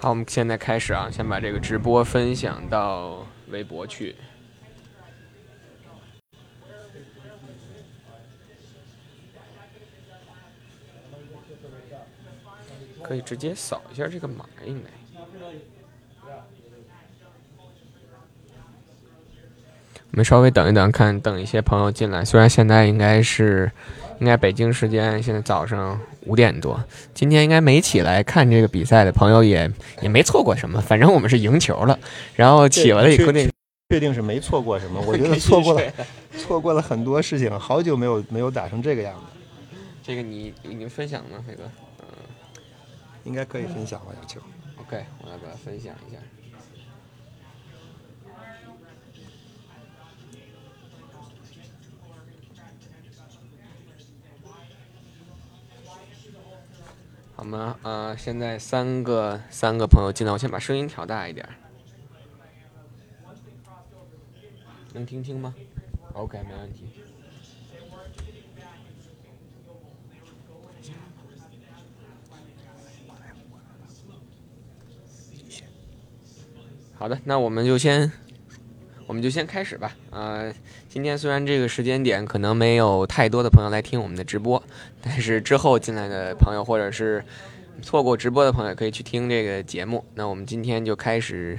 好，我们现在开始啊，先把这个直播分享到微博去。可以直接扫一下这个码，应该。我们稍微等一等，看等一些朋友进来。虽然现在应该是，应该北京时间现在早上五点多。今天应该没起来看这个比赛的朋友也也没错过什么，反正我们是赢球了。然后起了以后那确定是没错过什么？我觉得错过了，错过了很多事情。好久没有没有打成这个样子。这个你你分享吗，飞哥？嗯，应该可以分享吧，小球。OK，我来给他分享一下。好吗？呃，现在三个三个朋友进来，我先把声音调大一点，能听清吗？OK，没问题。好的，那我们就先，我们就先开始吧。呃，今天虽然这个时间点可能没有太多的朋友来听我们的直播，但是之后进来的朋友或者是错过直播的朋友可以去听这个节目。那我们今天就开始，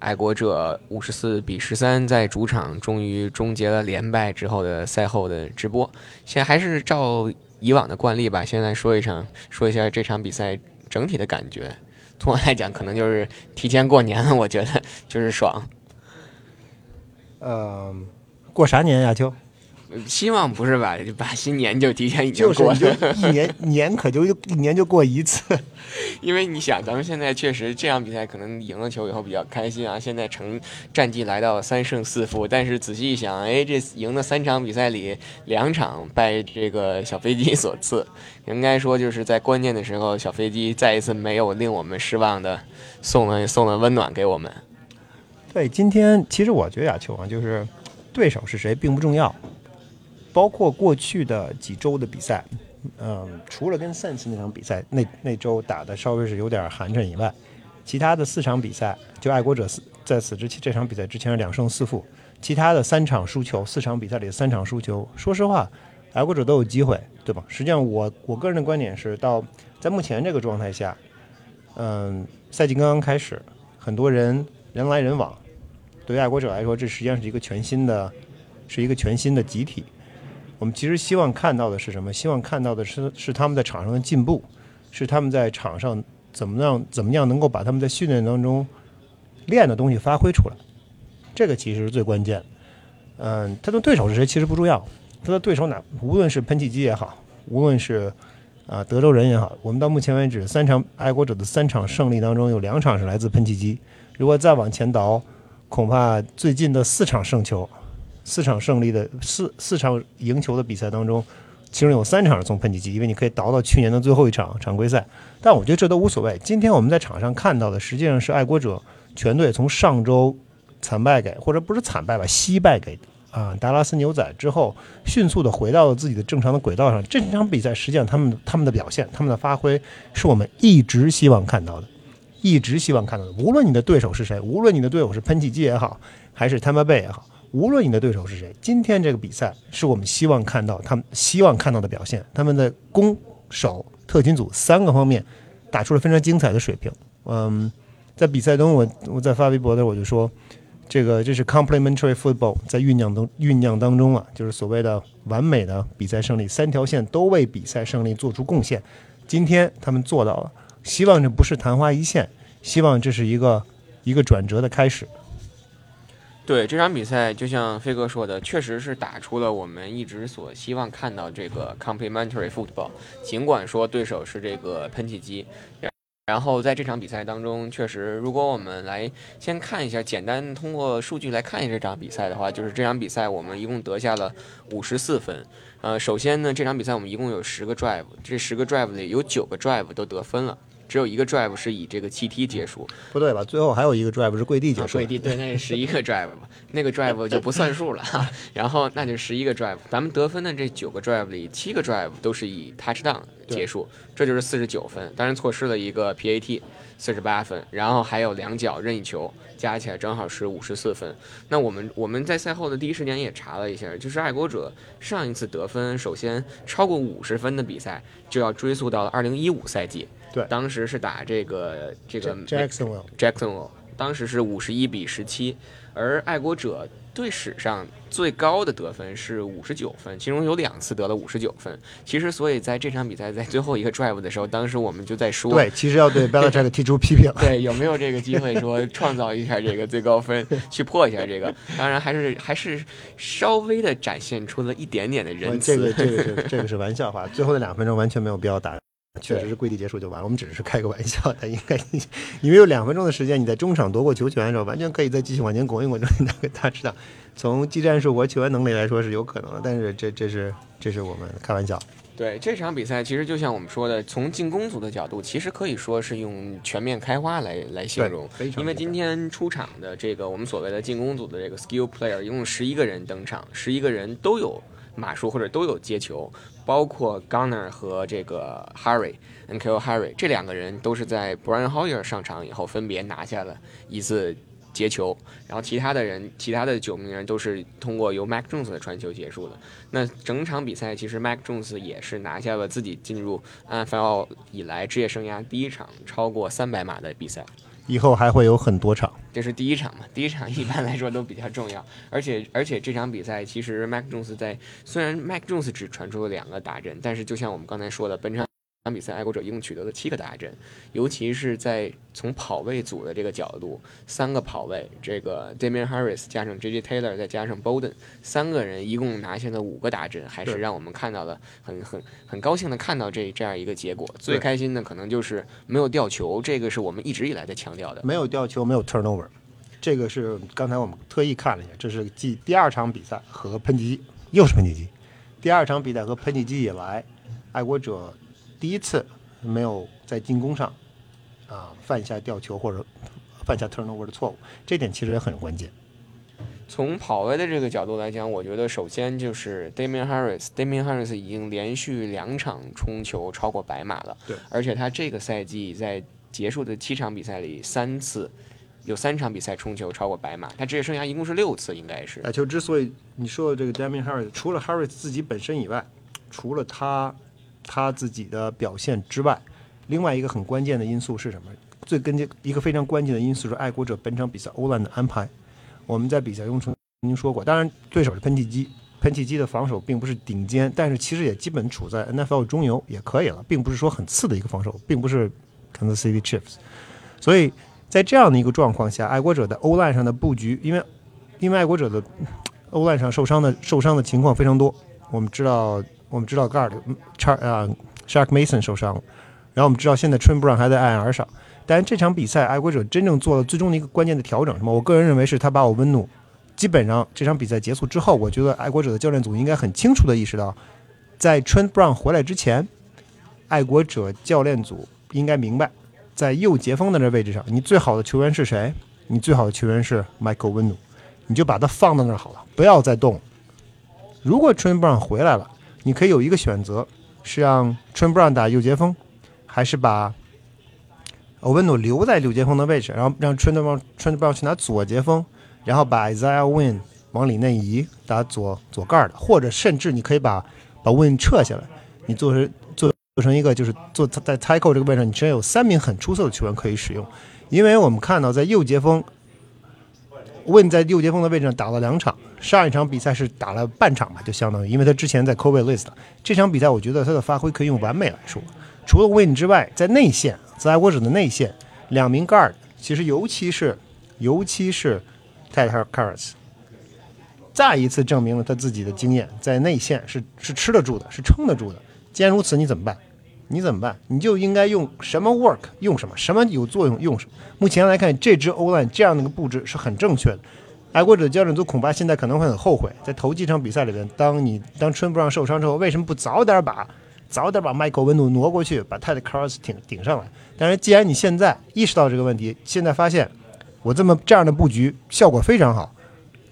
爱国者五十四比十三在主场终于终结了连败之后的赛后的直播。先还是照以往的惯例吧，先来说一场，说一下这场比赛整体的感觉。从我来讲，可能就是提前过年了，我觉得就是爽。呃，过啥年呀？秋？希望不是吧？就把新年就提前已经过了，一年 年可就一年就过一次。因为你想，咱们现在确实这场比赛可能赢了球以后比较开心啊。现在成战绩来到三胜四负，但是仔细一想，哎，这赢的三场比赛里，两场拜这个小飞机所赐。应该说，就是在关键的时候，小飞机再一次没有令我们失望的送了送了温暖给我们。对，今天其实我觉得亚球啊，就是对手是谁并不重要。包括过去的几周的比赛，嗯，除了跟 Sense 那场比赛那那周打的稍微是有点寒碜以外，其他的四场比赛，就爱国者四在此之前这场比赛之前是两胜四负，其他的三场输球，四场比赛里的三场输球，说实话，爱国者都有机会，对吧？实际上，我我个人的观点是，到在目前这个状态下，嗯，赛季刚刚开始，很多人人来人往，对爱国者来说，这实际上是一个全新的，是一个全新的集体。我们其实希望看到的是什么？希望看到的是是他们在场上的进步，是他们在场上怎么样怎么样能够把他们在训练当中练的东西发挥出来。这个其实是最关键。嗯，他的对手是谁其实不重要，他的对手哪无论是喷气机也好，无论是啊德州人也好，我们到目前为止三场爱国者的三场胜利当中有两场是来自喷气机。如果再往前倒，恐怕最近的四场胜球。四场胜利的四四场赢球的比赛当中，其中有三场是从喷气机，因为你可以倒到去年的最后一场常规赛。但我觉得这都无所谓。今天我们在场上看到的，实际上是爱国者全队从上周惨败给，或者不是惨败吧，惜败给啊达拉斯牛仔之后，迅速的回到了自己的正常的轨道上。这场比赛实际上他们他们的表现，他们的发挥，是我们一直希望看到的，一直希望看到的。无论你的对手是谁，无论你的队友是喷气机也好，还是 Tampa Bay 也好。无论你的对手是谁，今天这个比赛是我们希望看到他们希望看到的表现。他们的攻守特勤组三个方面打出了非常精彩的水平。嗯，在比赛中，我我在发微博的时候我就说，这个这是 complementary football 在酝酿当酝酿当中啊，就是所谓的完美的比赛胜利，三条线都为比赛胜利做出贡献。今天他们做到了，希望这不是昙花一现，希望这是一个一个转折的开始。对这场比赛，就像飞哥说的，确实是打出了我们一直所希望看到这个 complementary football。尽管说对手是这个喷气机，然后在这场比赛当中，确实，如果我们来先看一下，简单通过数据来看一下这场比赛的话，就是这场比赛我们一共得下了五十四分。呃，首先呢，这场比赛我们一共有十个 drive，这十个 drive 里有九个 drive 都得分了。只有一个 drive 是以这个气踢结束。不对吧？最后还有一个 drive 是跪地结啊，束的。跪地对，那是十一个 drive 嘛，那个 drive 就不算数了哈。然后那就十一个 drive，咱们得分的这九个 drive 里，七个 drive 都是以 touchdown 结束，这就是四十九分。当然错失了一个 PAT，四十八分，然后还有两脚任意球，加起来正好是五十四分。那我们我们在赛后的第一时间也查了一下，就是爱国者上一次得分，首先超过五十分的比赛，就要追溯到二零一五赛季。对当时是打这个这个 Jacksonville Jacksonville，当时是五十一比十七，而爱国者队史上最高的得分是五十九分，其中有两次得了五十九分。其实，所以在这场比赛在最后一个 drive 的时候，当时我们就在说，对，其实要对 Belichick 提出批评。对，有没有这个机会说创造一下这个最高分，去破一下这个？当然，还是还是稍微的展现出了一点点的仁慈。这个这个是这个是玩笑话，最后的两分钟完全没有必要打，确实是跪地结束就完了。我们只是开个玩笑，他应该因为有两分钟的时间，你在中场夺过球权的时候，完全可以再继续往前拱一拱，拿个大知道。从技战术和球员能力来说是有可能的，但是这这是这是我们开玩笑。对这场比赛，其实就像我们说的，从进攻组的角度，其实可以说是用全面开花来来形容。因为今天出场的这个我们所谓的进攻组的这个 skill player，一共十一个人登场，十一个人都有码数或者都有接球，包括 Gunner 和这个 Harry n k o Harry 这两个人都是在 Brian Hoyer 上场以后分别拿下了一次接球，然后其他的人，其他的九名人都是通过由 Mac Jones 的传球结束的。那整场比赛其实 Mac Jones 也是拿下了自己进入 NFL 以来职业生涯第一场超过三百码的比赛。以后还会有很多场。这是第一场嘛？第一场一般来说都比较重要，而且而且这场比赛其实 Mac Jones 在虽然 Mac Jones 只传出了两个打阵，但是就像我们刚才说的，本场比赛爱国者一共取得了七个大阵，尤其是在从跑位组的这个角度，三个跑位，这个 Damian Harris 加上 J.J. Taylor 再加上 Bowden 三个人一共拿下了五个大阵，还是让我们看到了很很很高兴的看到这这样一个结果。最开心的可能就是没有掉球，这个是我们一直以来在强调的。没有掉球，没有 turnover，这个是刚才我们特意看了一下，这是继第二场比赛和喷气机，又是喷气机，第二场比赛和喷气机以来，爱国者第一次没有在进攻上啊犯下掉球或者犯下 turnover 的错误，这点其实也很关键。从跑位的这个角度来讲，我觉得首先就是 Damian Harris，Damian Harris 已经连续两场冲球超过百码了，对，而且他这个赛季在结束的七场比赛里，三次有三场比赛冲球超过百码，他职业生涯一共是六次，应该是打球之所以你说的这个 Damian Harris，除了 Harris 自己本身以外，除了他他自己的表现之外，另外一个很关键的因素是什么？最根键一个非常关键的因素是爱国者本场比赛欧兰的安排。我们在比赛中曾经说过，当然对手是喷气机，喷气机的防守并不是顶尖，但是其实也基本处在 NFL 中游也可以了，并不是说很次的一个防守，并不是 Kansas City Chiefs。所以在这样的一个状况下，爱国者的欧烂上的布局，因为因为爱国者的欧烂上受伤的受伤的情况非常多，我们知道我们知道 guard 叉啊 Shark Mason 受伤了，然后我们知道现在 Trin Brown 还在 IR 上，但是这场比赛爱国者真正做了最终的一个关键的调整，什么？我个人认为是他把我温努。基本上这场比赛结束之后，我觉得爱国者的教练组应该很清楚的意识到，在 Trent Brown 回来之前，爱国者教练组应该明白，在右截锋的这位置上，你最好的球员是谁？你最好的球员是 Michael 温努，你就把他放到那儿好了，不要再动。如果 Trent Brown 回来了，你可以有一个选择，是让 t r e n Brown 打右截锋，还是把欧文努留在右截锋的位置，然后让 t r e n Brown t r e n Brown 去拿左截锋，然后把 Isaiah Win 往里内移打左左盖的，或者甚至你可以把把 Win 撤下来，你做成做做成一个就是做在 t a c k l 这个位置上，你只要有三名很出色的球员可以使用，因为我们看到在右截锋，Win 在右截锋的位置上打了两场，上一场比赛是打了半场吧，就相当于，因为他之前在 COVID list，这场比赛我觉得他的发挥可以用完美来说，除了 Win 之外，在内线，在爱国者的内线，两名 guard，其实尤其是尤其是 Ted Karras，再一次证明了他自己的经验，在内线是是吃得住的，是撑得住的。既然如此，你怎么办？你怎么办？你就应该用什么 work 用什么，什么有作用用什么。目前来看，这支欧 line 这样的一个布置是很正确的。爱国者的教练组恐怕现在可能会很后悔，在头几场比赛里边，当你当春布让受伤之后，为什么不早点把早点把麦克温度挪过去，把泰的 Cross 顶顶上来。但是既然你现在意识到这个问题，现在发现我这么这样的布局效果非常好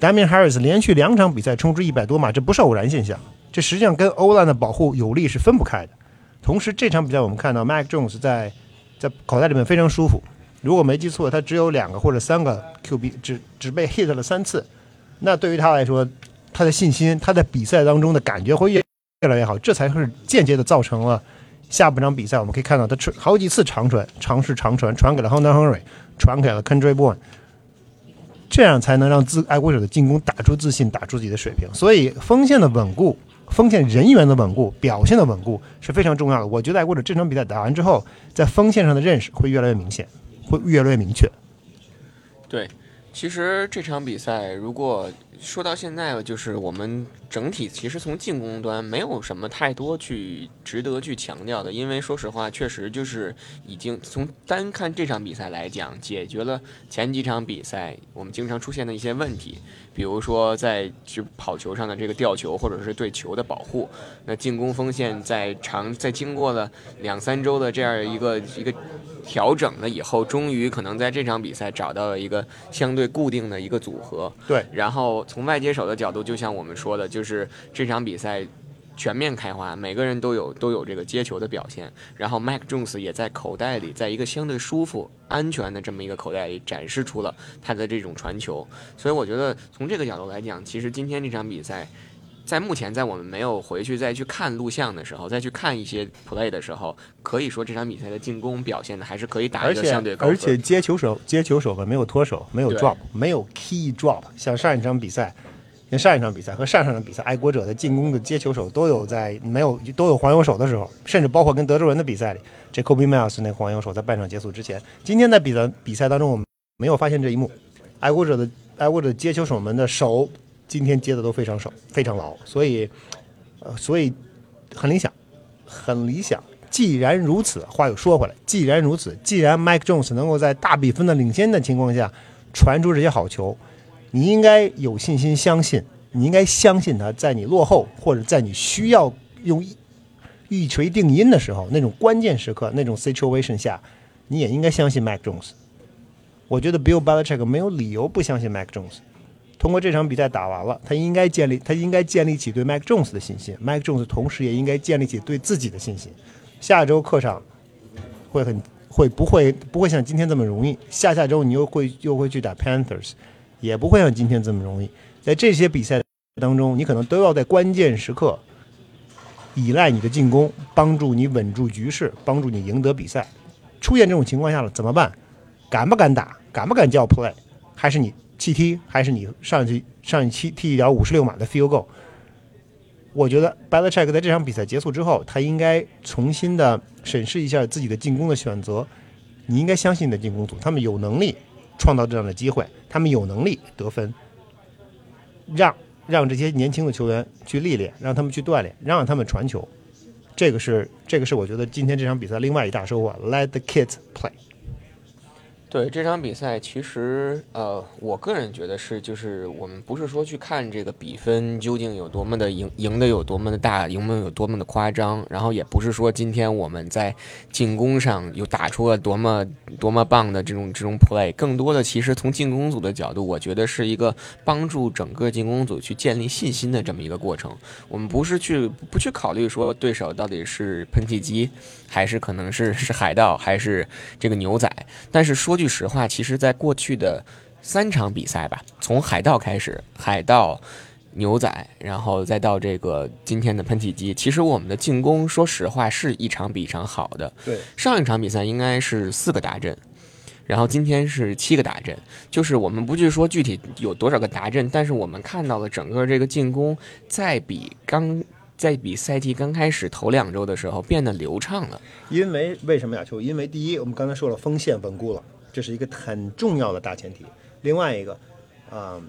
，Damian Harris 连续两场比赛冲出一百多码，这不是偶然现象，这实际上跟欧兰的保护有力是分不开的。同时这场比赛我们看到 Mac Jones 在在口袋里面非常舒服，如果没记错，他只有两个或者三个 QB，只只被 hit 了三次，那对于他来说，他的信心，他在比赛当中的感觉会越越来越好，这才是间接的造成了下半场比赛我们可以看到他传好几次长传，尝试长传，传给了 Hunter Henry，传给了 Country Boy，这样才能让自爱国者的进攻打出自信，打出自己的水平。所以锋线的稳固，锋线人员的稳固，表现的稳固是非常重要的。我觉得或者这场比赛打完之后，在锋线上的认识会越来越明显，会越来越明确。对，其实这场比赛如果说到现在，就是我们整体其实从进攻端没有什么太多去值得去强调的，因为说实话，确实就是已经从单看这场比赛来讲，解决了前几场比赛我们经常出现的一些问题，比如说在就跑球上的这个吊球，或者是对球的保护。那进攻锋线在长在经过了两三周的这样一个一个调整了以后，终于可能在这场比赛找到了一个相对固定的一个组合。对，然后从外接手的角度，就像我们说的，就是这场比赛全面开花，每个人都有都有这个接球的表现。然后 Mac Jones 也在口袋里，在一个相对舒服、安全的这么一个口袋里展示出了他的这种传球。所以我觉得从这个角度来讲，其实今天这场比赛。在目前，在我们没有回去再去看录像的时候，再去看一些 play 的时候，可以说这场比赛的进攻表现的还是可以打一个而且相对高分。而且接球手接球手们没有脱手，没有 drop，没有 key drop，像上一场比赛。像上一场比赛和上上场比赛，爱国者的进攻的接球手都有在没有都有黄油手的时候，甚至包括跟德州人的比赛里，这 Kobe Miles 那个黄油手在半场结束之前，今天在比赛比赛当中我们没有发现这一幕。爱国者的爱国者接球手们的手今天接的都非常少非常牢，所以呃所以很理想，很理想。既然如此，话又说回来，既然如此，既然 Mike Jones 能够在大比分的领先的情况下传出这些好球，你应该有信心相信，你应该相信他在你落后或者在你需要用一锤定音的时候，那种关键时刻，那种 situation 下，你也应该相信 Mike Jones。我觉得 Bill Belichick 没有理由不相信 Mike Jones。通过这场比赛打完了，他应该建立他应该建立起对 Mike Jones 的信心，Mike Jones 同时也应该建立起对自己的信心。下周客场会很会不会不会像今天这么容易，下下周你又会又会去打 Panthers，也不会像今天这么容易。在这些比赛当中，你可能都要在关键时刻依赖你的进攻，帮助你稳住局势，帮助你赢得比赛。出现这种情况下了怎么办？敢不敢打？敢不敢叫 play？还是你弃踢？还是你上去上一期踢一脚五十六码的 field goal？我觉得 Belichick 在这场比赛结束之后，他应该重新的审视一下自己的进攻的选择。你应该相信你的进攻组，他们有能力创造这样的机会，他们有能力得分，让让这些年轻的球员去历练，让他们去锻炼，让他们传球。这个是这个是我觉得今天这场比赛另外一大收获，Let the kids play。对这场比赛，其实呃，我个人觉得是，就是我们不是说去看这个比分究竟有多么的赢赢得有多么的大，赢得有多么的夸张，然后也不是说今天我们在进攻上又打出了多么多么棒的这种这种 play，更多的其实从进攻组的角度，我觉得是一个帮助整个进攻组去建立信心的这么一个过程。我们不是去不去考虑说对手到底是喷气机，还是可能是是海盗，还是这个牛仔，但是说句实话，其实，在过去的三场比赛吧，从海盗开始，海盗、牛仔，然后再到这个今天的喷气机，其实我们的进攻，说实话是一场比一场好的。对，上一场比赛应该是四个达阵，然后今天是七个达阵，就是我们不去说具体有多少个达阵，但是我们看到了整个这个进攻在比刚在比赛季刚开始头两周的时候变得流畅了。因为为什么呀？就？因为第一，我们刚才说了锋线稳固了，这是一个很重要的大前提。另外一个，啊、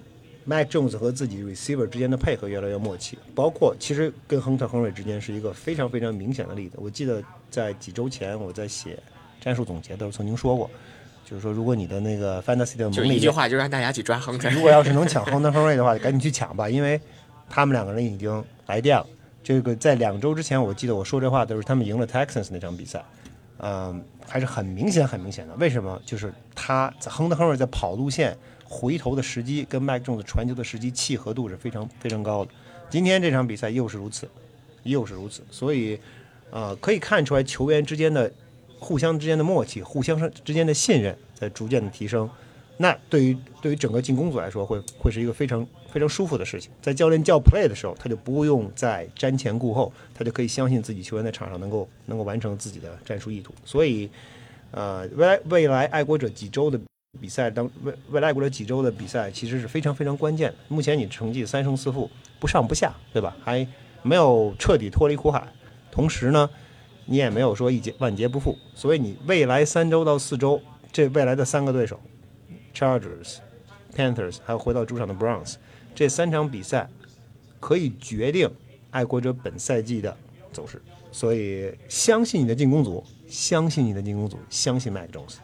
m a c Jones 和自己 receiver 之间的配合越来越默契，包括其实跟亨特亨瑞之间是一个非常非常明显的例子。我记得在几周前我在写战术总结的时候曾经说过，就是说如果你的那个 fantasy 的就盟里一句话，就让大家去抓亨特。如果要是能抢亨特亨瑞的话，赶紧去抢吧，因为他们两个人已经来电了。这个在两周之前，我记得我说这话都是他们赢了 Texans 那场比赛，嗯，还是很明显很明显的。为什么？就是他在亨德亨瑞在跑路线回头的时机跟麦克琼斯传球的时机契合度是非常非常高的。今天这场比赛又是如此，又是如此，所以呃可以看出来球员之间的互相之间的默契，互相之间的信任在逐渐的提升。那对于对于整个进攻组来说，会会是一个非常非常舒服的事情。在教练叫 play 的时候，他就不用再瞻前顾后，他就可以相信自己球员在场上能够能够完成自己的战术意图。所以，呃，未来未来爱国者几周的比赛当未未来爱国者几周的比赛其实是非常非常关键的。目前你成绩三胜四负，不上不下，对吧？还没有彻底脱离苦海，同时呢，你也没有说一劫万劫不复。所以你未来三周到四周，这未来的三个对手。Chargers、Panthers，还有回到主场的 Browns，这三场比赛可以决定爱国者本赛季的走势。所以，相信你的进攻组，相信你的进攻组，相信 Mac Jones。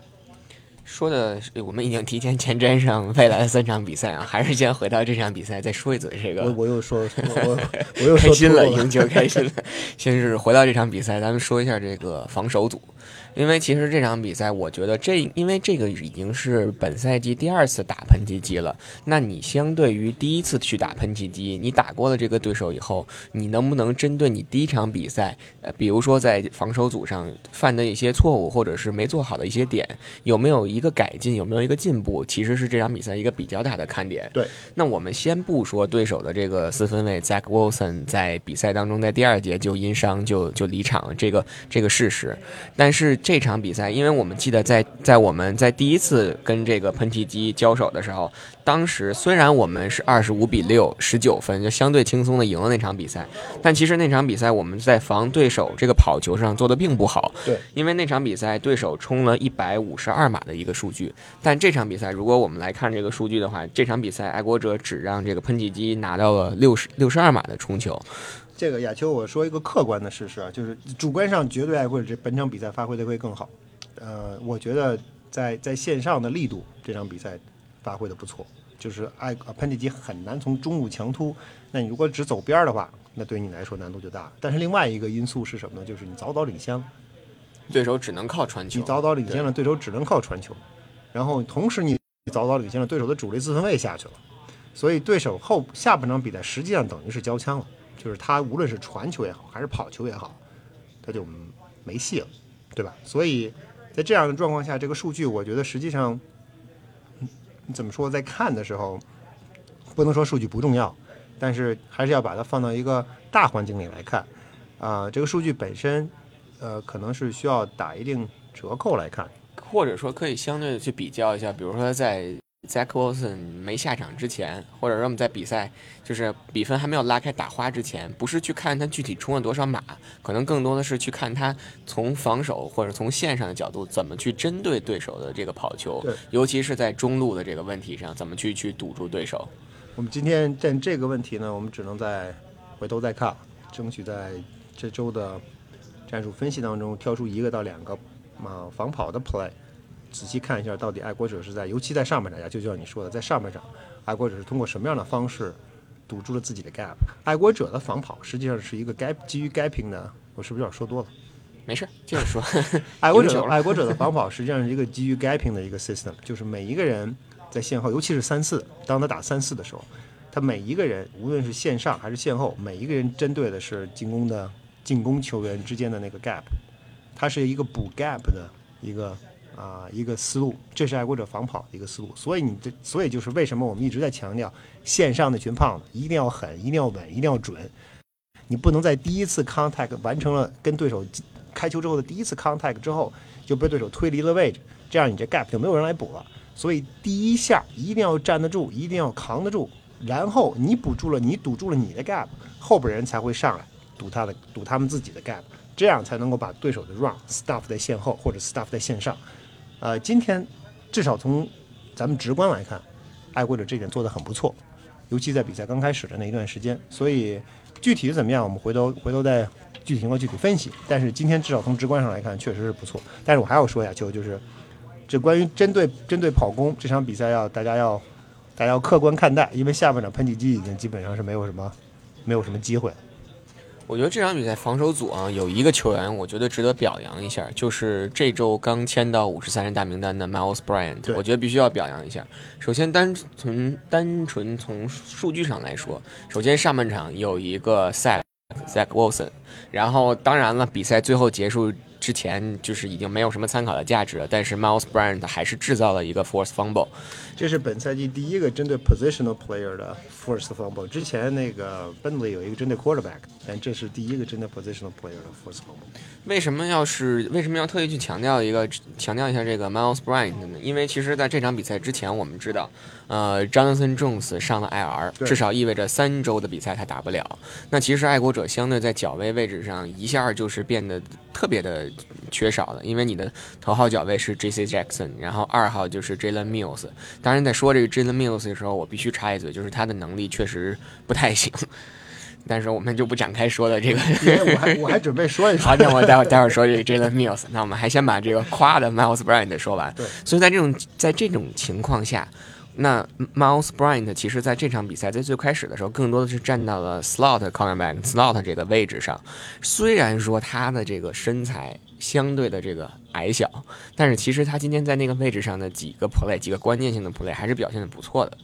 说的我们已经提前前瞻上未来的三场比赛啊，还是先回到这场比赛再说一嘴这个。我我又说，我 我又开心了，赢球开心了。先是回到这场比赛，咱们说一下这个防守组。因为其实这场比赛，我觉得这因为这个已经是本赛季第二次打喷气机了。那你相对于第一次去打喷气机，你打过了这个对手以后，你能不能针对你第一场比赛，呃，比如说在防守组上犯的一些错误，或者是没做好的一些点，有没有一个改进，有没有一个进步，其实是这场比赛一个比较大的看点。对。那我们先不说对手的这个四分卫 Zach Wilson 在比赛当中在第二节就因伤就就离场这个这个事实，但是。这场比赛，因为我们记得在在我们在第一次跟这个喷气机交手的时候，当时虽然我们是二十五比六十九分，就相对轻松的赢了那场比赛，但其实那场比赛我们在防对手这个跑球上做的并不好。对，因为那场比赛对手冲了一百五十二码的一个数据，但这场比赛如果我们来看这个数据的话，这场比赛爱国者只让这个喷气机拿到了六十六十二码的冲球。这个亚秋，我说一个客观的事实啊，就是主观上绝对爱国者这本场比赛发挥的会更好。呃，我觉得在在线上的力度，这场比赛发挥的不错。就是爱喷气机很难从中路强突，那你如果只走边儿的话，那对你来说难度就大。但是另外一个因素是什么呢？就是你早早领先，对手只能靠传球。你早早领先了，对手只能靠传球。然后同时你早早领先了，对手的主力自分位下去了，所以对手后下半场比赛实际上等于是交枪了。就是他无论是传球也好，还是跑球也好，他就没戏了，对吧？所以在这样的状况下，这个数据我觉得实际上，怎么说，在看的时候，不能说数据不重要，但是还是要把它放到一个大环境里来看。啊，这个数据本身，呃，可能是需要打一定折扣来看，或者说可以相对的去比较一下，比如说在。Zach Wilson 没下场之前，或者说我们在比赛就是比分还没有拉开打花之前，不是去看他具体冲了多少码，可能更多的是去看他从防守或者从线上的角度怎么去针对对手的这个跑球，尤其是在中路的这个问题上，怎么去去堵住对手。我们今天在这个问题呢，我们只能再回头再看，争取在这周的战术分析当中挑出一个到两个啊防跑的 play。仔细看一下，到底爱国者是在，尤其在上半场呀，就像你说的，在上半场，爱国者是通过什么样的方式堵住了自己的 gap？爱国者的防跑实际上是一个 gap 基于 gapping 的，我是不是有点说多了？没事，接着说。爱国者爱国者的防跑实际上是一个基于 gapping 的一个 system，就是每一个人在线后，尤其是三四，当他打三四的时候，他每一个人无论是线上还是线后，每一个人针对的是进攻的进攻球员之间的那个 gap，它是一个补 gap 的一个。啊，一个思路，这是爱国者防跑的一个思路，所以你这，所以就是为什么我们一直在强调线上那群胖子一定要狠，一定要稳，一定要准。你不能在第一次 contact 完成了跟对手开球之后的第一次 contact 之后就被对手推离了位置，这样你这 gap 就没有人来补了。所以第一下一定要站得住，一定要扛得住，然后你补住了，你堵住了你的 gap，后边人才会上来堵他的，堵他们自己的 gap，这样才能够把对手的 run stuff 在线后或者 stuff 在线上。呃，今天至少从咱们直观来看，爱国者这点做得很不错，尤其在比赛刚开始的那一段时间。所以具体怎么样，我们回头回头再具体情况具体分析。但是今天至少从直观上来看，确实是不错。但是我还要说一下，就就是这关于针对针对跑攻这场比赛，要大家要大家要客观看待，因为下半场喷气机已经基本上是没有什么没有什么机会。我觉得这场比赛防守组啊，有一个球员，我觉得值得表扬一下，就是这周刚签到五十三人大名单的 Miles Bryant，我觉得必须要表扬一下。首先单纯单纯从数据上来说，首先上半场有一个 sack Zach Wilson，然后当然了，比赛最后结束之前就是已经没有什么参考的价值了，但是 Miles Bryant 还是制造了一个 force fumble。这是本赛季第一个针对 positional player 的 forced fumble。之前那个 Bentley 有一个针对 quarterback，但这是第一个针对 positional player 的 forced fumble。为什么要是为什么要特意去强调一个强调一下这个 Miles Bryant 呢？因为其实在这场比赛之前，我们知道，呃，Jonathan Jones 上了 IR，至少意味着三周的比赛他打不了。那其实爱国者相对在脚位位置上一下就是变得特别的缺少的，因为你的头号角位是 J.C. Jackson，然后二号就是 Jalen Mills。当然，在说这个 Jalen Mills 的时候，我必须插一嘴，就是他的能力确实不太行。但是我们就不展开说了，这个我还 我还准备说一说，好，那我待会待会说这个 Jalen Mills，那我们还先把这个夸的 Miles Bryant 说完。对，所以在这种在这种情况下，那 Miles Bryant 其实在这场比赛在最开始的时候，更多的是站到了 slot cornerback slot 这个位置上。虽然说他的这个身材相对的这个矮小，但是其实他今天在那个位置上的几个 play 几个关键性的 play 还是表现的不错的。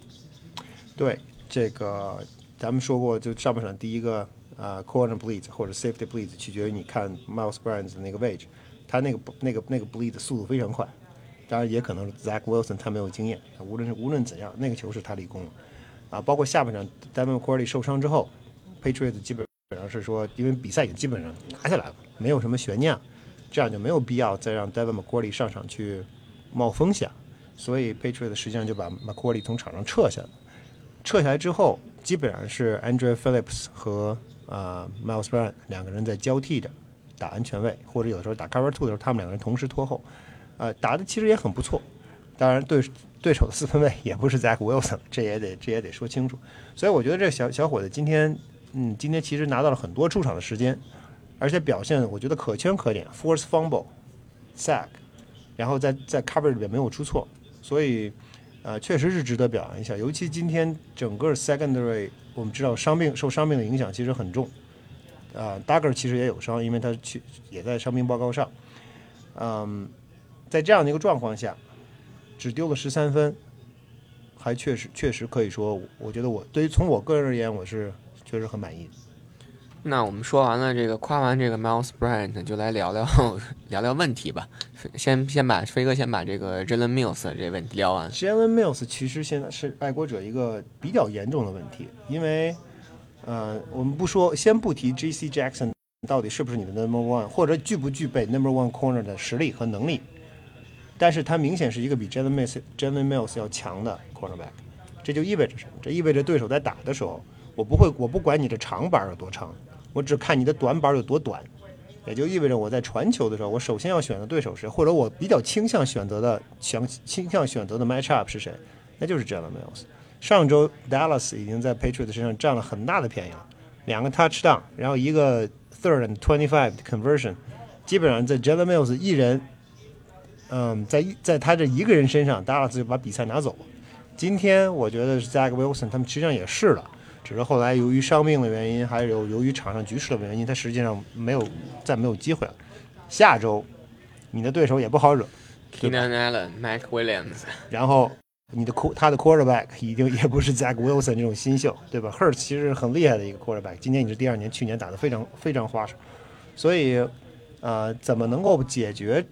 对这个咱们说过，就上半场第一个呃 corner bleed 或者 safety bleed 取决于你看 Miles Bryant 的那个位置，他那个那个那个 bleed 速度非常快，当然也可能是 Zach Wilson 他没有经验，无论是无论怎样，那个球是他立功了啊，包括下半场 Devin McCourty 受伤之后，Patriots 基本上是说，因为比赛已经基本上拿下来了，没有什么悬念，这样就没有必要再让 Devin McCourty 上场去冒风险，所以 Patriots 实际上就把 McCourty 从场上撤下来。撤下来之后，基本上是 Andrew Phillips 和呃 Miles Bryant 两个人在交替着打安全位，或者有的时候打 cover two 的时候，他们两个人同时拖后，呃，打的其实也很不错。当然对对手的四分卫也不是 Zach Wilson，这也得这也得说清楚。所以我觉得这小小伙子今天，嗯，今天其实拿到了很多出场的时间，而且表现我觉得可圈可点，force fumble、sack，然后在在 cover 里面没有出错，所以。呃，确实是值得表扬一下，尤其今天整个 secondary，我们知道伤病受伤病的影响其实很重，啊、，Dagger 其实也有伤，因为他去也在伤病报告上，嗯，在这样的一个状况下，只丢了十三分，还确实确实可以说，我觉得我对于从我个人而言，我是确实很满意的。那我们说完了这个，夸完这个 Miles Bryant，就来聊聊 聊聊问题吧。先先把飞哥先把这个 Jalen Mills 这问题聊完。Jalen Mills 其实现在是爱国者一个比较严重的问题，因为，呃，我们不说，先不提 J.C. Jackson 到底是不是你的 Number One，或者具不具备 Number One Corner 的实力和能力，但是他明显是一个比 Jalen Mills Jalen Mills 要强的 Cornerback，这就意味着什么？这意味着对手在打的时候，我不会，我不管你的长板有多长，我只看你的短板有多短。也就意味着我在传球的时候，我首先要选择对手是谁，或者我比较倾向选择的想倾向选择的 matchup 是谁，那就是 Jalen Mills。上周 Dallas 已经在 Patriot 身上占了很大的便宜了，两个 touchdown，然后一个 third and twenty five conversion，基本上在 Jalen Mills 一人，嗯，在在他这一个人身上，Dallas 就把比赛拿走了。今天我觉得 Zach Wilson 他们实际上也是了。只是后来由于伤病的原因，还有由于场上局势的原因，他实际上没有再没有机会了。下周你的对手也不好惹，Keenan Allen、Mike Williams，然后你的 q 他的 quarterback 一定也不是 Zach Wilson 这种新秀，对吧？Hurts 其实是很厉害的一个 quarterback，今年你是第二年，去年打得非常非常花哨，所以呃，怎么能够解决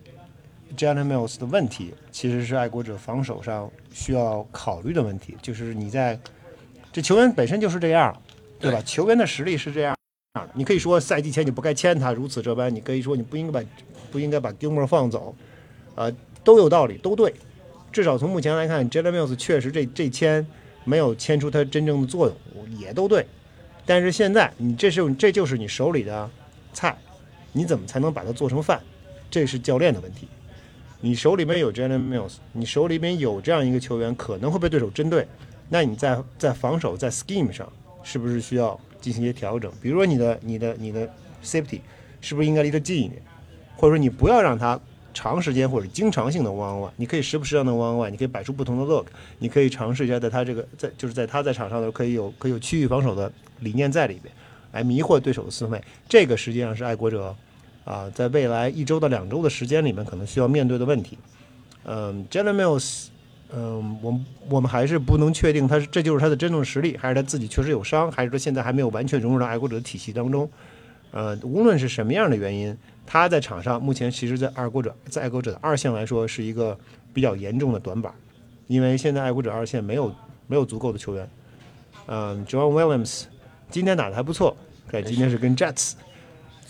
Jalen Mills 的问题，其实是爱国者防守上需要考虑的问题，就是你在这球员本身就是这样，对吧？球员的实力是这样，你可以说赛季前你不该签他，如此这般；你可以说你不应该把不应该把 Gilmore 放走，呃，都有道理，都对。至少从目前来看，Jalen Mills 确实这这签没有签出他真正的作用，也都对。但是现在你这是这就是你手里的菜，你怎么才能把它做成饭？这是教练的问题。你手里面有 Jalen Mills，你手里面有这样一个球员可能会被对手针对，那你在在防守在 scheme 上是不是需要进行一些调整？比如说你的你的你的 safety 是不是应该离他近一点，或者说你不要让他长时间或者经常性的 one on one，你可以时不时让他 one on one，你可以摆出不同的 look，你可以尝试一下在他这个在就是在他在场上的时候可以有可以有区域防守的理念在里边，来迷惑对手的思维。这个实际上是爱国者啊、在未来一周到两周的时间里面可能需要面对的问题。嗯 j a l e n Mills，嗯，我们我们还是不能确定他是这就是他的真正实力，还是他自己确实有伤，还是说现在还没有完全融入到爱国者的体系当中。呃，无论是什么样的原因，他在场上目前其实，在爱国者在爱国者的二线来说是一个比较严重的短板，因为现在爱国者二线没有没有足够的球员。嗯，John Williams 今天打的还不错，对，今天是跟 Jets。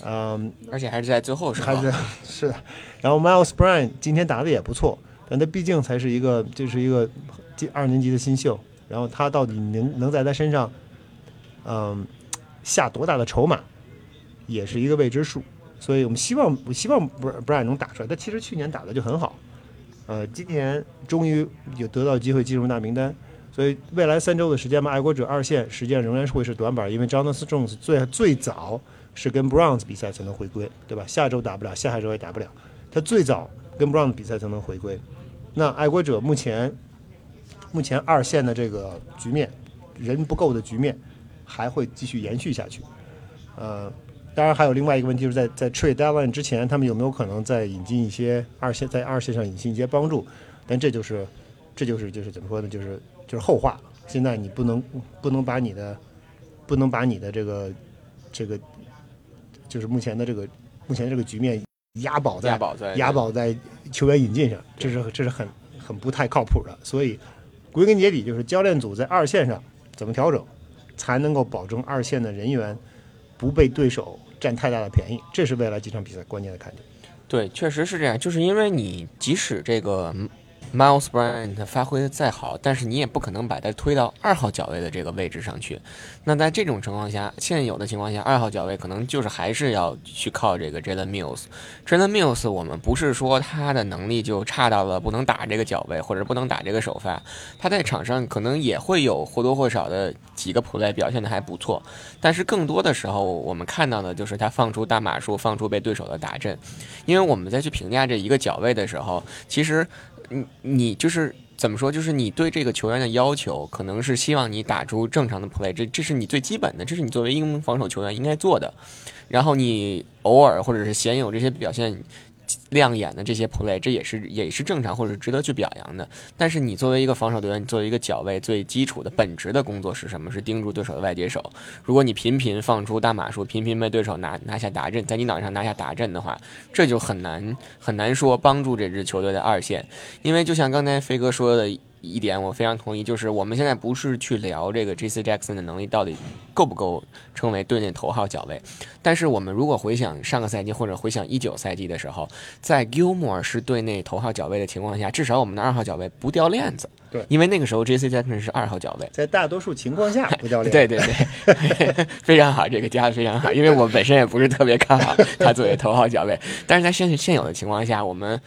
嗯，而且还是在最后是吧还是 是的。然后 Miles Bryant 今天打的也不错，但他毕竟才是一个就是一个第二年级的新秀，然后他到底能能在他身上，嗯，下多大的筹码，也是一个未知数。所以我们希望我希望 Bryant 能打出来。他其实去年打的就很好，呃，今年终于有得到机会进入大名单。所以未来三周的时间嘛，爱国者二线实际上仍然是会是短板，因为 Jonathan Jones 最最早是跟 Browns 比赛才能回归，对吧？下周打不了，下下周也打不了，他最早跟 Browns 比赛才能回归。那爱国者目前目前二线的这个局面，人不够的局面还会继续延续下去。呃，当然还有另外一个问题，就是在在 trade deadline 之前，他们有没有可能再引进一些二线在二线上引进一些帮助？但这就是这就是就是怎么说呢？就是就是后话。现在你不能不能把你的不能把你的这个这个就是目前的这个目前这个局面押宝在押宝在押宝在球员引进上，这是这是很很不太靠谱的。所以归根结底就是教练组在二线上怎么调整，才能够保证二线的人员不被对手占太大的便宜，这是未来几场比赛关键的看点。对，确实是这样，就是因为你即使这个 Miles Bryant 发挥的再好，但是你也不可能把他推到二号脚位的这个位置上去。那在这种情况下，现有的情况下，二号脚位可能就是还是要去靠这个 Jalen Mills。Jalen Mills，我们不是说他的能力就差到了不能打这个脚位，或者不能打这个首发，他在场上可能也会有或多或少的几个 play 表现的还不错，但是更多的时候，我们看到的就是他放出大码数，放出被对手的打阵。因为我们在去评价这一个脚位的时候，其实你你就是怎么说，就是你对这个球员的要求，可能是希望你打出正常的 play，这这是你最基本的，这是你作为一名防守球员应该做的。然后你偶尔或者是鲜有这些表现亮眼的这些 play，这也是也是正常或者值得去表扬的。但是你作为一个防守队员，你作为一个脚位，最基础的本职的工作是什么？是盯住对手的外接手。如果你频频放出大马术，频频被对手拿拿下达阵，在你脑袋上拿下达阵的话，这就很难很难说帮助这支球队的二线。因为就像刚才飞哥说的一点，我非常同意，就是我们现在不是去聊这个 J.C. Jackson 的能力到底够不够称为队内头号角位，但是我们如果回想上个赛季或者回想一九赛季的时候，在 Gilmore 是队内头号角位的情况下，至少我们的二号角位不掉链子。对因为那个时候 J.C. Jackson 是二号角位。在大多数情况下不掉链。对对对，非常好，这个加的非常好，因为我本身也不是特别看好他作为头号角位，但是在现现有的情况下，我们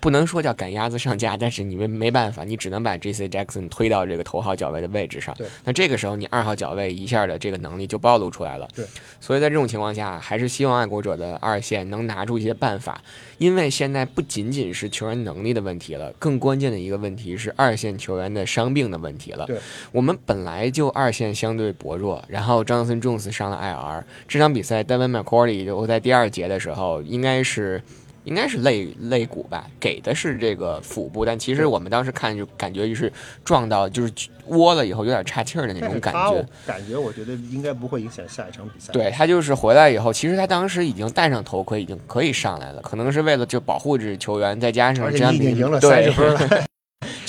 不能说叫赶鸭子上架，但是你们没办法，你只能把 J.C. Jackson 推到这个头号脚位的位置上对。那这个时候你二号脚位一下的这个能力就暴露出来了。对，所以在这种情况下，还是希望爱国者的二线能拿出一些办法，因为现在不仅仅是球员能力的问题了，更关键的一个问题是二线球员的伤病的问题了。对，我们本来就二线相对薄弱，然后 Johnson Jones 上了 IR，这场比赛 Devin McCourty 就在第二节的时候应该是。应该是肋肋骨吧，给的是这个腹部，但其实我们当时看就感觉就是撞到，就是窝了以后有点岔气儿的那种感觉。感觉我觉得应该不会影响下一场比赛。对他就是回来以后，其实他当时已经戴上头盔，已经可以上来了，可能是为了就保护这球员，再加上这场比你已经赢了对三十分了。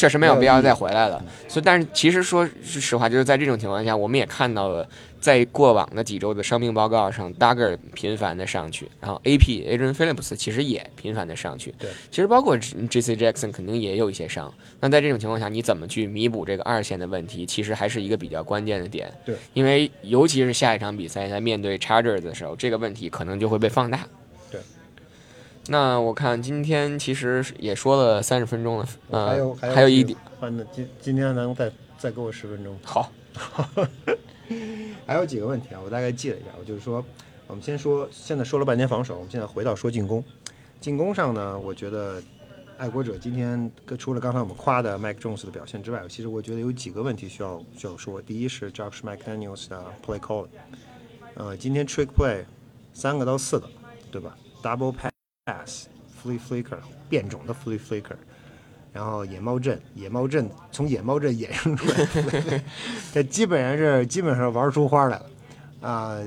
确实没有必要再回来了。所以，但是其实说实话，就是在这种情况下，我们也看到了，在过往的几周的伤病报告上，Duggar 频繁的上去，然后 AP Adrian Phillips 其实也频繁的上去。对，其实包括 J.C. Jackson 肯定也有一些伤。那在这种情况下，你怎么去弥补这个二线的问题，其实还是一个比较关键的点。对，因为尤其是下一场比赛在面对 Chargers 的时候，这个问题可能就会被放大。对。那我看今天其实也说了三十分钟了，呃，还有还有一点，换的今今天能再再给我十分钟。好，还有几个问题啊，我大概记了一下，我就是说，我们先说，现在说了半天防守，我们现在回到说进攻。进攻上呢，我觉得爱国者今天除了刚才我们夸的 Mike Jones 的表现之外，其实我觉得有几个问题需要需要说。第一是 Josh McDaniels 的 play call，呃，今天 trick play 三个到四个，对吧？double pass、S flea flicker 变种的 flea flicker，然后野猫阵，野猫阵从野猫阵衍生出来的，这基本上是基本上玩出花来了。啊、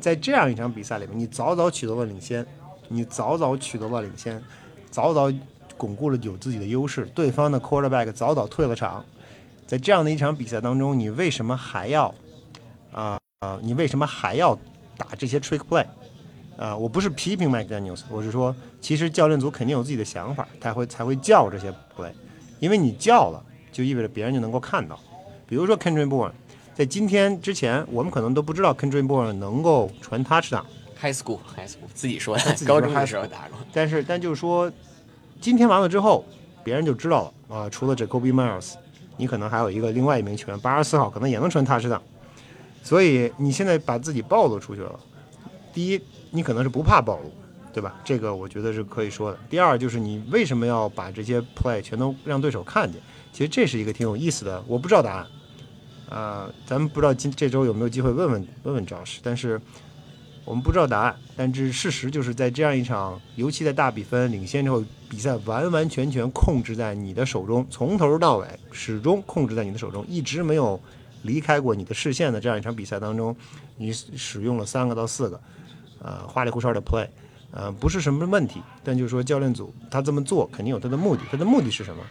在这样一场比赛里面，你早早取得了领先，你早早取得了领先，早早巩固了有自己的优势，对方的 quarterback 早早退了场，在这样的一场比赛当中，你为什么还要啊啊、你为什么还要打这些 trick play？啊、我不是批评 Mike Daniels，我是说，其实教练组肯定有自己的想法，他会才会叫这些 play，因为你叫了，就意味着别人就能够看到。比如说 Kendrick Bourne，在今天之前，我们可能都不知道 Kendrick Bourne 能够传 school high school 自己说的己，说高中的时候打过。但是但就是说，今天完了之后，别人就知道了啊、除了 Jacoby Miles，你可能还有一个另外一名球员，八十四号可能也能传 touchdown，所以你现在把自己暴露出去了。第一，你可能是不怕暴露，对吧？这个我觉得是可以说的。第二，就是你为什么要把这些 play 全都让对手看见？其实这是一个挺有意思的，我不知道答案。啊、咱们不知道今这周有没有机会问问问问赵老师但是我们不知道答案。但是事实就是在这样一场，尤其在大比分领先之后，比赛完完全全控制在你的手中，从头到尾始终控制在你的手中，一直没有离开过你的视线的这样一场比赛当中，你使用了三个到四个，呃，花里胡哨的 play，呃，不是什么问题，但就是说教练组他这么做肯定有他的目的，他的目的是什么？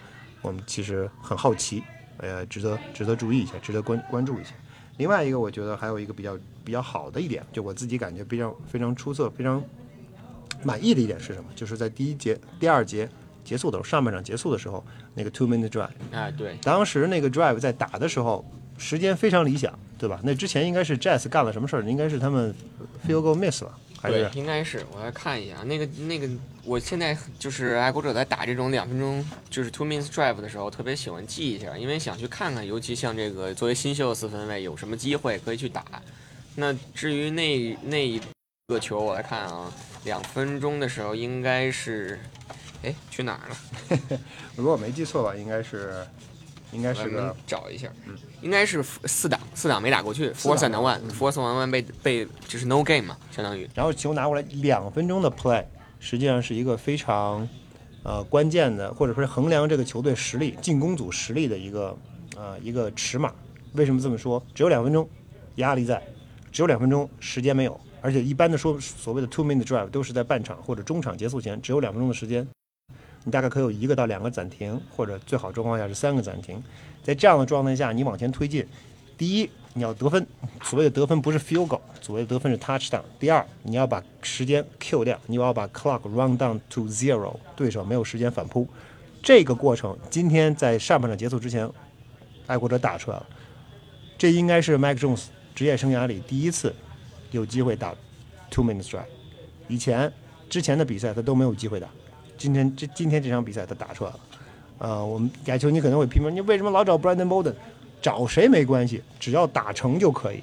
我们其实很好奇，呃，值得值得注意一下，值得关关注一下。另外一个，我觉得还有一个比较比较好的一点，就我自己感觉非常非常出色、非常满意的一点是什么？就是在第一节、第二节结束的时候，上半场结束的时候，那个 two minute drive，啊，对，当时那个 drive 在打的时候，时间非常理想，对吧？那之前应该是 Jazz 干了什么事儿？应该是他们 field goal miss 了，还是对，应该是我来看一下那个那个，我现在就是爱国者在打这种两分钟就是 two minutes drive 的时候，特别喜欢记一下，因为想去看看，尤其像这个作为新秀的四分卫有什么机会可以去打。那至于那那一个球，我来看啊，两分钟的时候应该是，哎，去哪儿了？如果我没记错吧，应该是应该是个找一下，嗯应该是四档，四档没打过去，force and 档 one，force and one 被被就是 no game 嘛，相当于。然后球拿过来两分钟的 play，实际上是一个非常呃关键的，或者说是衡量这个球队实力、进攻组实力的一个呃一个尺码。为什么这么说？只有两分钟，压力在，只有两分钟，时间没有。而且一般的说所谓的 two minute drive 都是在半场或者中场结束前，只有两分钟的时间，你大概可有一个到两个暂停，或者最好状况下是三个暂停。在这样的状态下，你往前推进，第一，你要得分，所谓的得分不是 field goal，所谓的得分是 touchdown。第二，你要把时间 Q 掉，你要把 clock run down to zero，对手没有时间反扑。这个过程今天在上半场结束之前，爱国者打出来了。这应该是 Mike Jones 职业生涯里第一次有机会打 two minutes drive，以前之前的比赛他都没有机会打，今天这今天这场比赛他打出来了。呃，我们亚球你可能会批评，你为什么老找 Brandon Bolden？找谁没关系，只要打成就可以。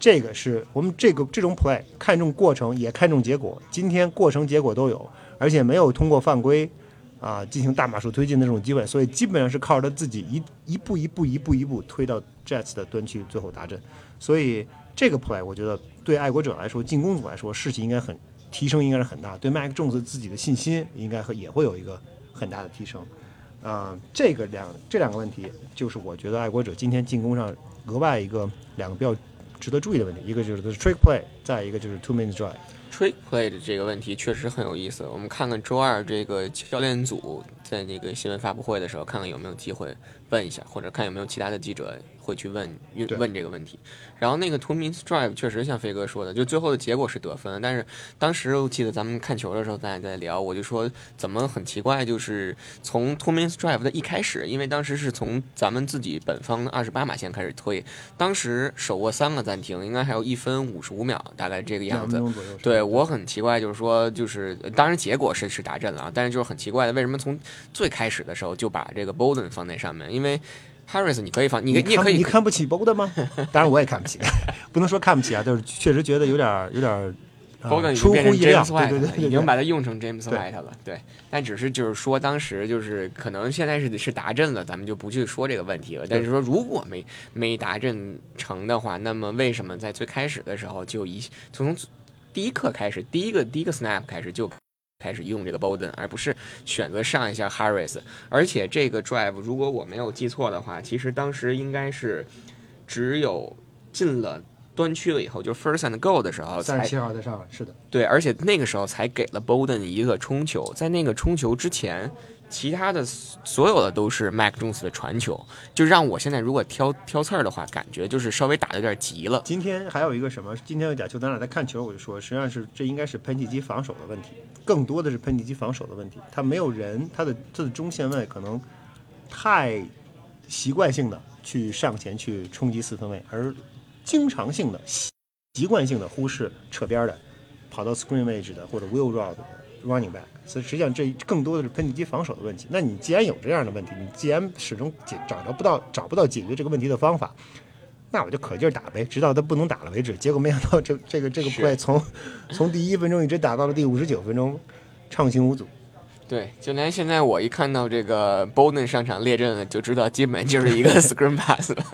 这个是我们这个这种 play 看重过程也看重结果，今天过程结果都有，而且没有通过犯规啊进行大码数推进的这种机会，所以基本上是靠着他自己一一步一步一步一步推到 Jets 的端区最后达阵。所以这个 play 我觉得对爱国者来说，进攻组来说士气应该很提升，应该是很大，对麦克 Jones 自己的信心应该和也会有一个很大的提升。啊、这个两这两个问题，就是我觉得爱国者今天进攻上额外一个两个比较值得注意的问题，一个就是 trick play，再一个就是 two minute drive。trick play 的这个问题确实很有意思。我们看看周二这个教练组在那个新闻发布会的时候，看看有没有机会问一下，或者看有没有其他的记者会去问问这个问题。然后那个 two minutes drive 确实像飞哥说的，就最后的结果是得分，但是当时我记得咱们看球的时候，咱俩在聊，我就说怎么很奇怪，就是从 two minutes drive 的一开始，因为当时是从咱们自己本方二十八码线开始推，当时手握三个暂停，应该还有一分五十五秒，大概这个样子。对我很奇怪，就是说，就是呃当然结果是是打阵了啊，但是就是很奇怪的，为什么从最开始的时候就把这个 Bolden 放在上面？因为 Harris 你可以放，你你你也可以你看不起 Bolden 吗？当然我也看不起，不能说看不起啊，就是确实觉得有点儿有点儿 Bowden 已经出变成乎意料 James White 了，对对对对已经把它用成 James 对 White 了。对，但只是就是说，当时就是可能现在是是达阵了，咱们就不去说这个问题了。但是说，如果没没达阵成的话，那么为什么在最开始的时候就一从第一课开始，第一个第一个 snap 开始就开始用这个 Bowden，而不是选择上一下 Harris？而且这个 drive 如果我没有记错的话，其实当时应该是只有进了。端区了以后，就 first and goal 的时候才三十七号再上来，是的，对，而且那个时候才给了 Bowden 一个冲球，在那个冲球之前，其他的所有的都是 Mac Jones 的传球，就让我现在如果挑挑刺儿的话，感觉就是稍微打的有点急了。今天还有一个什么？今天有假球，咱俩在看球，我就说，实际上是这应该是喷气机防守的问题，更多的是喷气机防守的问题。他没有人，他的他的中线位可能太习惯性的去上前去冲击四分位，而经常性的习惯性的忽视扯边的，跑到 screen 位置的或者 wheel route 的 running back。所以实际上这更多的是喷气机防守的问题。那你既然有这样的问题，你既然始终解找着不到找不到解决这个问题的方法。那我就可劲儿打呗，直到他不能打了为止。结果没想到这这个这个 play 从从第一分钟一直打到了第五十九分钟，畅行无阻。对，就连现在我一看到这个 Bowden 上场列阵了，就知道基本就是一个 screen pass 了。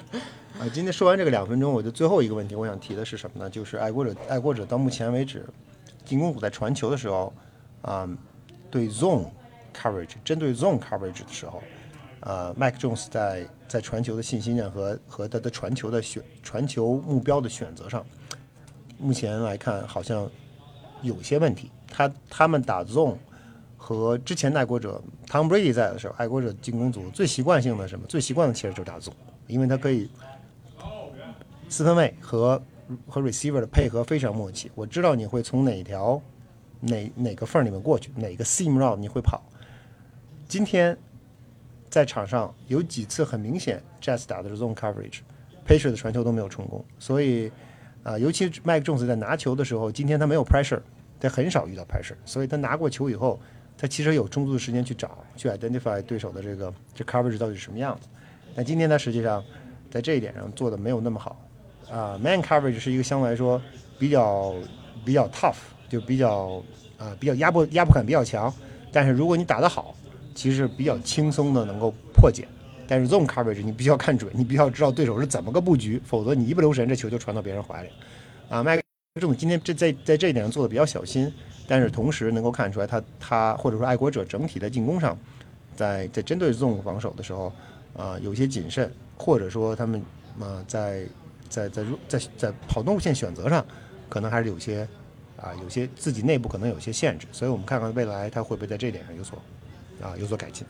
啊，今天说完这个两分钟，我就最后一个问题，我想提的是什么呢？就是爱国者爱国者到目前为止，进攻组在传球的时候，啊、对 zone coverage 针对 zone coverage 的时候，呃，Mike Jones 在在传球的信心上和和他的传球的选传球目标的选择上，目前来看好像有些问题。他他们打 zone 和之前爱国者 Tom Brady 在的时候，爱国者进攻组最习惯性的什么？最习惯的其实就是打 zone，因为他可以四分卫和和 receiver 的配合非常默契。我知道你会从哪条哪哪个缝里面过去，哪个 seam route 你会跑。今天在场上有几次很明显，Jets 打的是 zone coverage，Patriot 的传球都没有成功，所以啊、尤其 Mike Jones 在拿球的时候，今天他没有 pressure，他很少遇到 pressure，所以他拿过球以后，他其实有充足的时间去找，去 identify 对手的这个这 coverage 到底是什么样子。但今天他实际上在这一点上做的没有那么好。啊、m a n coverage 是一个相对来说比较比较 tough，就比较啊、比较压迫压迫感比较强。但是如果你打得好，其实比较轻松的能够破解。但是 zone coverage 你必须要看准，你必须要知道对手是怎么个布局，否则你一不留神，这球就传到别人怀里。啊，麦克这种今天这在在这一点上做的比较小心，但是同时能够看出来他他或者说爱国者整体在进攻上，在在针对 zone 防守的时候，啊、有些谨慎，或者说他们啊、在在在在在跑动路线选择上，可能还是有些啊、有些自己内部可能有些限制，所以我们看看未来他会不会在这点上有所啊、有所改进。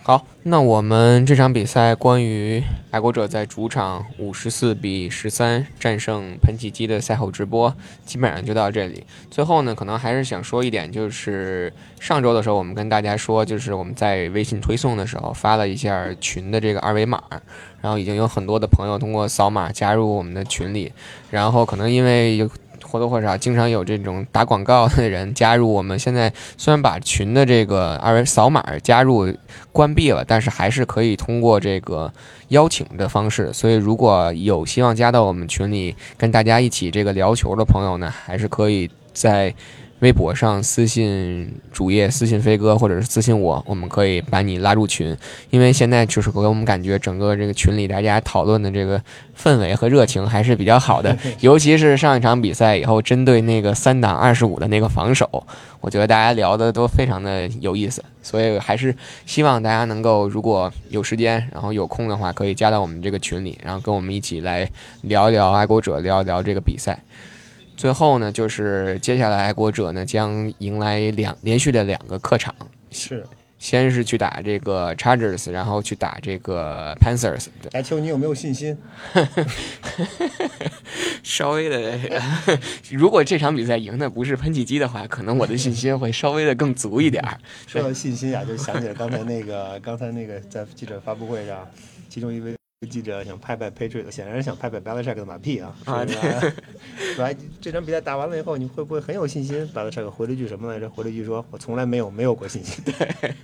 好，那我们这场比赛关于爱国者在主场五十四比十三战胜喷气机的赛后直播，基本上就到这里。最后呢，可能还是想说一点，就是上周的时候我们跟大家说，就是我们在微信推送的时候发了一下群的这个二维码，然后已经有很多的朋友通过扫码加入我们的群里，然后可能因为有。或多或少经常有这种打广告的人加入我们，现在虽然把群的这个二维扫码加入关闭了，但是还是可以通过这个邀请的方式。所以如果有希望加到我们群里跟大家一起这个聊球的朋友呢，还是可以在微博上私信主页、私信飞哥或者是私信我，我们可以把你拉入群。因为现在就是给我们感觉整个这个群里大家讨论的这个氛围和热情还是比较好的，尤其是上一场比赛以后，针对那个三档二十五的那个防守，我觉得大家聊的都非常的有意思，所以还是希望大家能够如果有时间，然后有空的话，可以加到我们这个群里，然后跟我们一起来聊一聊爱国者，聊一聊这个比赛。最后呢，就是接下来爱国者呢将迎来两连续的两个客场，是，先是去打这个 Chargers，然后去打这个 Panthers。对白秋，你有没有信心？稍微的，如果这场比赛赢的不是喷气机的话，可能我的信心会稍微的更足一点儿。说到信心啊，就想起来刚才那个刚才那个在记者发布会上，其中一位记者想拍拍 Patriot，显然是想拍拍 Belichick 的马屁啊。啊是吧？来，这场比赛打完了以后，你会不会很有信心？Belichick 回了一句什么来着？回了一句说：“我从来没有没有过信心。”对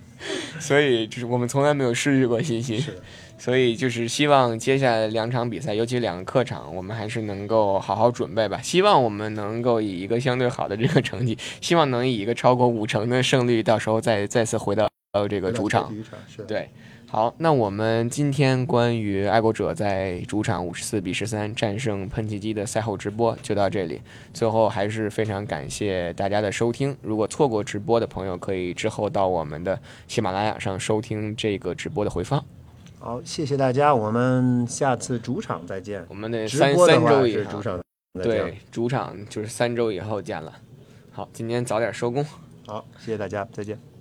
所以就是我们从来没有失去过信心。是，所以就是希望接下来两场比赛，尤其两个客场，我们还是能够好好准备吧。希望我们能够以一个相对好的这个成绩，希望能以一个超过五成的胜率，到时候再再次回到呃这个主场。主场是。对，好，那我们今天关于爱国者在主场五十四比十三战胜喷气机的赛后直播就到这里。最后还是非常感谢大家的收听。如果错过直播的朋友，可以之后到我们的喜马拉雅上收听这个直播的回放。好，谢谢大家，我们下次主场再见。我们的三三周以后是主场。对，主场就是三周以后见了。好，今天早点收工。好，谢谢大家，再见。